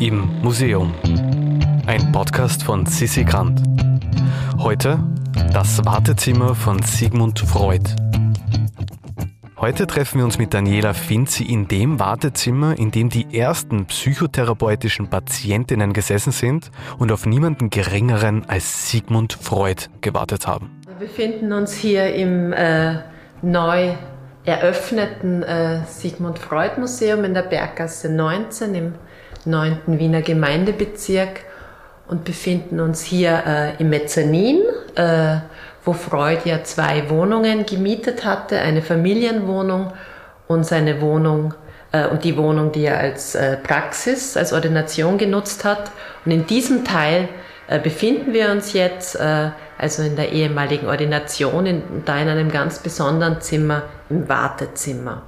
Im Museum. Ein Podcast von Sissi Grant. Heute das Wartezimmer von Sigmund Freud. Heute treffen wir uns mit Daniela Finzi in dem Wartezimmer, in dem die ersten psychotherapeutischen Patientinnen gesessen sind und auf niemanden geringeren als Sigmund Freud gewartet haben. Wir befinden uns hier im äh, neu eröffneten äh, Sigmund Freud Museum in der Berggasse 19 im 9. Wiener Gemeindebezirk und befinden uns hier äh, im Mezzanin, äh, wo Freud ja zwei Wohnungen gemietet hatte, eine Familienwohnung und seine Wohnung äh, und die Wohnung, die er als äh, Praxis, als Ordination genutzt hat. Und in diesem Teil äh, befinden wir uns jetzt, äh, also in der ehemaligen Ordination, in, da in einem ganz besonderen Zimmer, im Wartezimmer.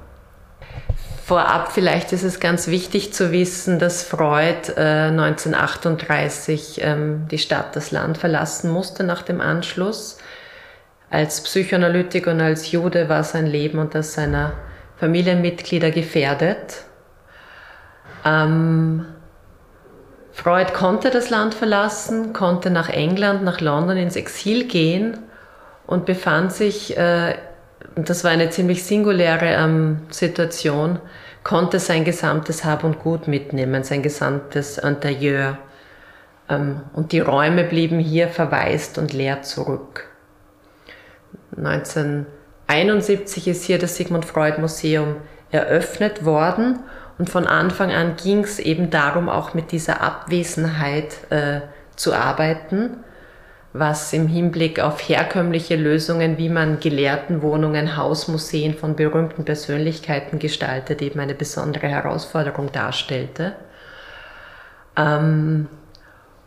Vorab vielleicht ist es ganz wichtig zu wissen, dass Freud äh, 1938 ähm, die Stadt, das Land verlassen musste nach dem Anschluss. Als Psychoanalytiker und als Jude war sein Leben und das seiner Familienmitglieder gefährdet. Ähm, Freud konnte das Land verlassen, konnte nach England, nach London ins Exil gehen und befand sich, äh, das war eine ziemlich singuläre ähm, Situation, konnte sein gesamtes Hab und Gut mitnehmen, sein gesamtes Interieur. Ähm, und die Räume blieben hier verwaist und leer zurück. 1971 ist hier das Sigmund Freud Museum eröffnet worden und von Anfang an ging es eben darum, auch mit dieser Abwesenheit äh, zu arbeiten, was im Hinblick auf herkömmliche Lösungen, wie man Gelehrtenwohnungen, Hausmuseen von berühmten Persönlichkeiten gestaltet, eben eine besondere Herausforderung darstellte. Ähm,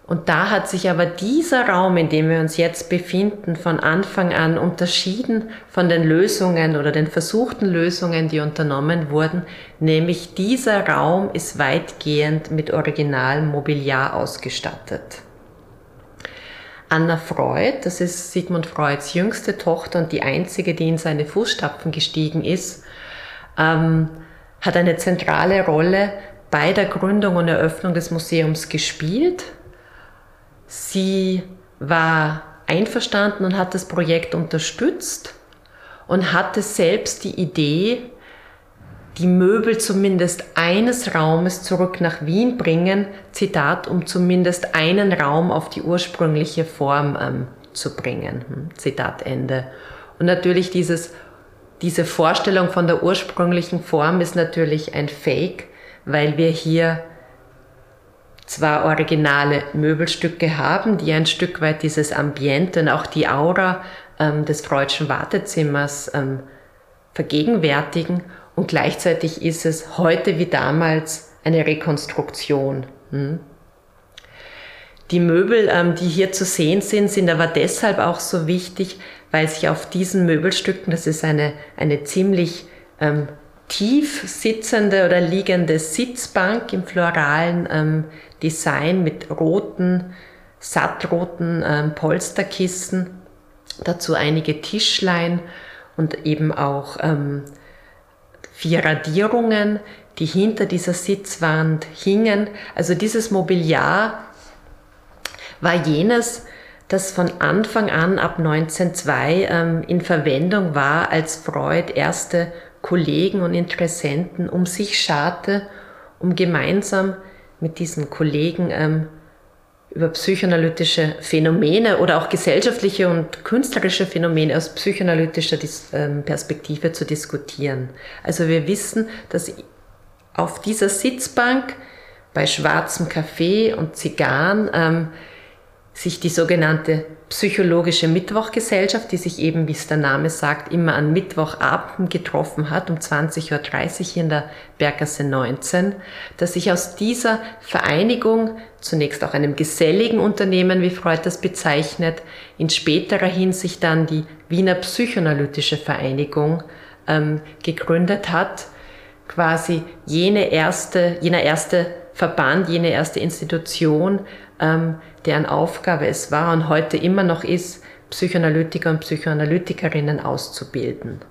und da hat sich aber dieser Raum, in dem wir uns jetzt befinden, von Anfang an unterschieden von den Lösungen oder den versuchten Lösungen, die unternommen wurden. Nämlich dieser Raum ist weitgehend mit originalem Mobiliar ausgestattet. Anna Freud, das ist Sigmund Freuds jüngste Tochter und die einzige, die in seine Fußstapfen gestiegen ist, ähm, hat eine zentrale Rolle bei der Gründung und Eröffnung des Museums gespielt. Sie war einverstanden und hat das Projekt unterstützt und hatte selbst die Idee, die Möbel zumindest eines Raumes zurück nach Wien bringen, Zitat, um zumindest einen Raum auf die ursprüngliche Form ähm, zu bringen. Hm, Zitat Ende. Und natürlich dieses, diese Vorstellung von der ursprünglichen Form ist natürlich ein Fake, weil wir hier zwar originale Möbelstücke haben, die ein Stück weit dieses Ambiente und auch die Aura ähm, des freudschen Wartezimmers ähm, vergegenwärtigen und gleichzeitig ist es heute wie damals eine Rekonstruktion. Hm? Die Möbel, ähm, die hier zu sehen sind, sind aber deshalb auch so wichtig, weil sich auf diesen Möbelstücken, das ist eine, eine ziemlich ähm, tief sitzende oder liegende Sitzbank im floralen ähm, Design mit roten, sattroten ähm, Polsterkissen, dazu einige Tischlein und eben auch ähm, vier Radierungen, die hinter dieser Sitzwand hingen. Also dieses Mobiliar war jenes, das von Anfang an ab 1902 ähm, in Verwendung war, als Freud erste Kollegen und Interessenten um sich scharte, um gemeinsam mit diesen Kollegen ähm, über psychoanalytische Phänomene oder auch gesellschaftliche und künstlerische Phänomene aus psychoanalytischer ähm, Perspektive zu diskutieren. Also wir wissen, dass auf dieser Sitzbank bei schwarzem Kaffee und Zigarren ähm, sich die sogenannte psychologische Mittwochgesellschaft, die sich eben, wie es der Name sagt, immer an Mittwochabend getroffen hat, um 20.30 Uhr hier in der Berggasse 19, dass sich aus dieser Vereinigung, zunächst auch einem geselligen Unternehmen, wie Freud das bezeichnet, in späterer Hinsicht dann die Wiener Psychoanalytische Vereinigung ähm, gegründet hat, quasi jene erste, jener erste Verband, jene erste Institution, ähm, deren Aufgabe es war und heute immer noch ist, Psychoanalytiker und Psychoanalytikerinnen auszubilden.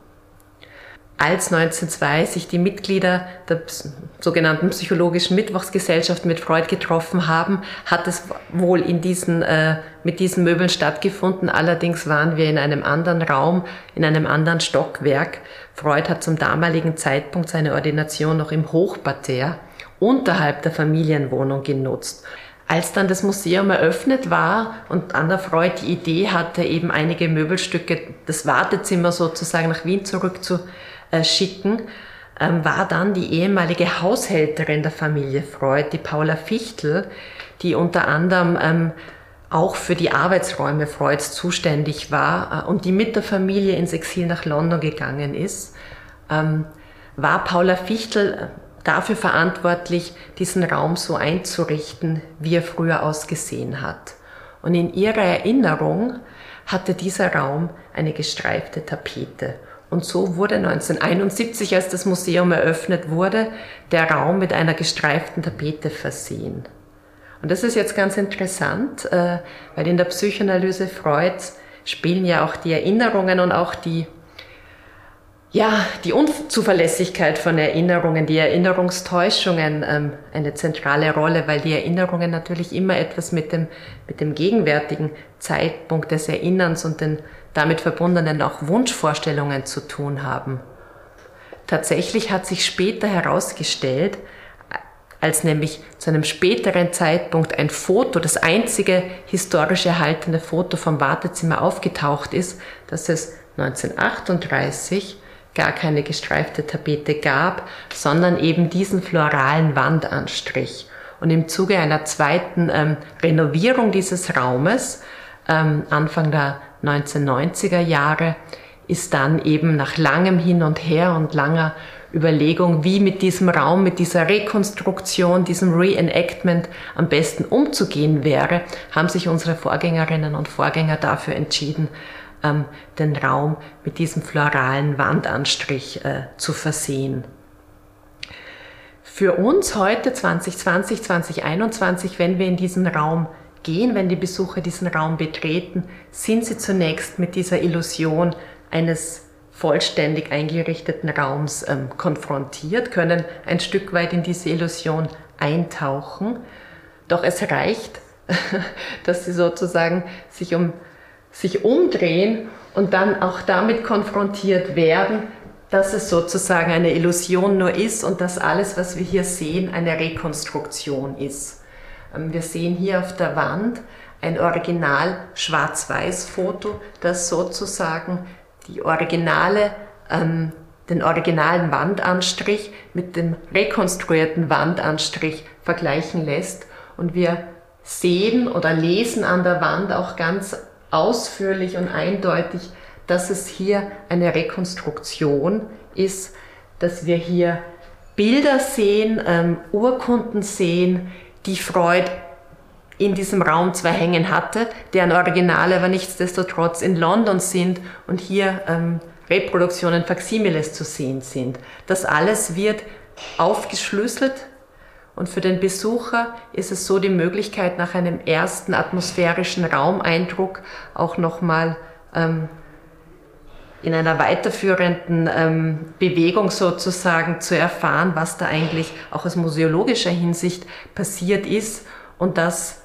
als 1902 sich die Mitglieder der sogenannten psychologischen Mittwochsgesellschaft mit Freud getroffen haben, hat es wohl in diesen, äh, mit diesen Möbeln stattgefunden. Allerdings waren wir in einem anderen Raum, in einem anderen Stockwerk. Freud hat zum damaligen Zeitpunkt seine Ordination noch im Hochparterre unterhalb der Familienwohnung genutzt. Als dann das Museum eröffnet war und Anna Freud die Idee hatte, eben einige Möbelstücke, das Wartezimmer sozusagen nach Wien zurückzuschicken, ähm, war dann die ehemalige Haushälterin der Familie Freud, die Paula Fichtel, die unter anderem ähm, auch für die Arbeitsräume Freuds zuständig war äh, und die mit der Familie ins Exil nach London gegangen ist, ähm, war Paula Fichtel dafür verantwortlich, diesen Raum so einzurichten, wie er früher ausgesehen hat. Und in ihrer Erinnerung hatte dieser Raum eine gestreifte Tapete. Und so wurde 1971, als das Museum eröffnet wurde, der Raum mit einer gestreiften Tapete versehen. Und das ist jetzt ganz interessant, äh, weil in der Psychoanalyse Freuds spielen ja auch die Erinnerungen und auch die ja, die Unzuverlässigkeit von Erinnerungen, die Erinnerungstäuschungen ähm, eine zentrale Rolle, weil die Erinnerungen natürlich immer etwas mit dem, mit dem gegenwärtigen Zeitpunkt des Erinnerns und den damit verbundenen auch Wunschvorstellungen zu tun haben. Tatsächlich hat sich später herausgestellt, als nämlich zu einem späteren Zeitpunkt ein Foto, das einzige historisch erhaltene Foto vom Wartezimmer aufgetaucht ist, dass es 1938 gar keine gestreifte Tapete gab, sondern eben diesen floralen Wandanstrich. Und im Zuge einer zweiten ähm, Renovierung dieses Raumes, ähm, Anfang der 1990er Jahre, ist dann eben nach langem Hin und Her und langer Überlegung, wie mit diesem Raum, mit dieser Rekonstruktion, diesem Reenactment am besten umzugehen wäre, haben sich unsere Vorgängerinnen und Vorgänger dafür entschieden, ähm, den Raum mit diesem floralen Wandanstrich äh, zu versehen. Für uns heute 2020, 2021, wenn wir in diesen Raum gehen, wenn die Besucher diesen Raum betreten, sind sie zunächst mit dieser Illusion eines vollständig eingerichteten Raums ähm, konfrontiert, können ein Stück weit in diese Illusion eintauchen. Doch es reicht, dass sie sozusagen sich um sich umdrehen und dann auch damit konfrontiert werden, dass es sozusagen eine Illusion nur ist und dass alles, was wir hier sehen, eine Rekonstruktion ist. Ähm, wir sehen hier auf der Wand ein Original Schwarz-Weiß-Foto, das sozusagen die originale, ähm, den originalen Wandanstrich mit dem rekonstruierten Wandanstrich vergleichen lässt. Und wir sehen oder lesen an der Wand auch ganz ausführlich und eindeutig, dass es hier eine Rekonstruktion ist, dass wir hier Bilder sehen, ähm, Urkunden sehen, die Freud in diesem Raum zwar hängen hatte, deren Originale aber nichtsdestotrotz in London sind und hier ähm, Reproduktionen, Faximiles zu sehen sind. Das alles wird aufgeschlüsselt und für den Besucher ist es so die Möglichkeit, nach einem ersten atmosphärischen Raumeindruck auch nochmal ähm, in einer weiterführenden ähm, Bewegung sozusagen zu erfahren, was da eigentlich auch aus museologischer Hinsicht passiert ist. Und dass,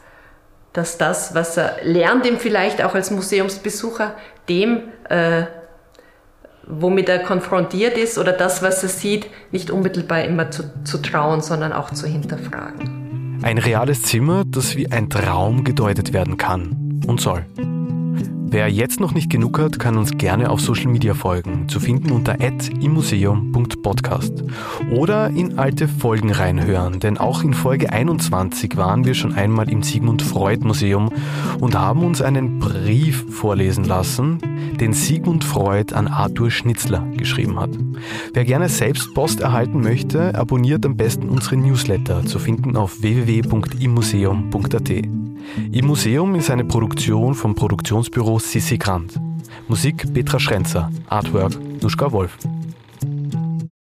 dass das, was er lernt, ihm vielleicht auch als Museumsbesucher, dem äh, womit er konfrontiert ist oder das, was er sieht, nicht unmittelbar immer zu, zu trauen, sondern auch zu hinterfragen. Ein reales Zimmer, das wie ein Traum gedeutet werden kann und soll. Wer jetzt noch nicht genug hat, kann uns gerne auf Social Media folgen, zu finden unter immuseum.podcast oder in alte Folgen reinhören, denn auch in Folge 21 waren wir schon einmal im Sigmund Freud Museum und haben uns einen Brief vorlesen lassen, den Sigmund Freud an Arthur Schnitzler geschrieben hat. Wer gerne selbst Post erhalten möchte, abonniert am besten unsere Newsletter, zu finden auf www.immuseum.at. Im Museum ist eine Produktion vom Produktionsbüro Sissi Grant. Musik Petra Schrenzer, Artwork Nuschka Wolf.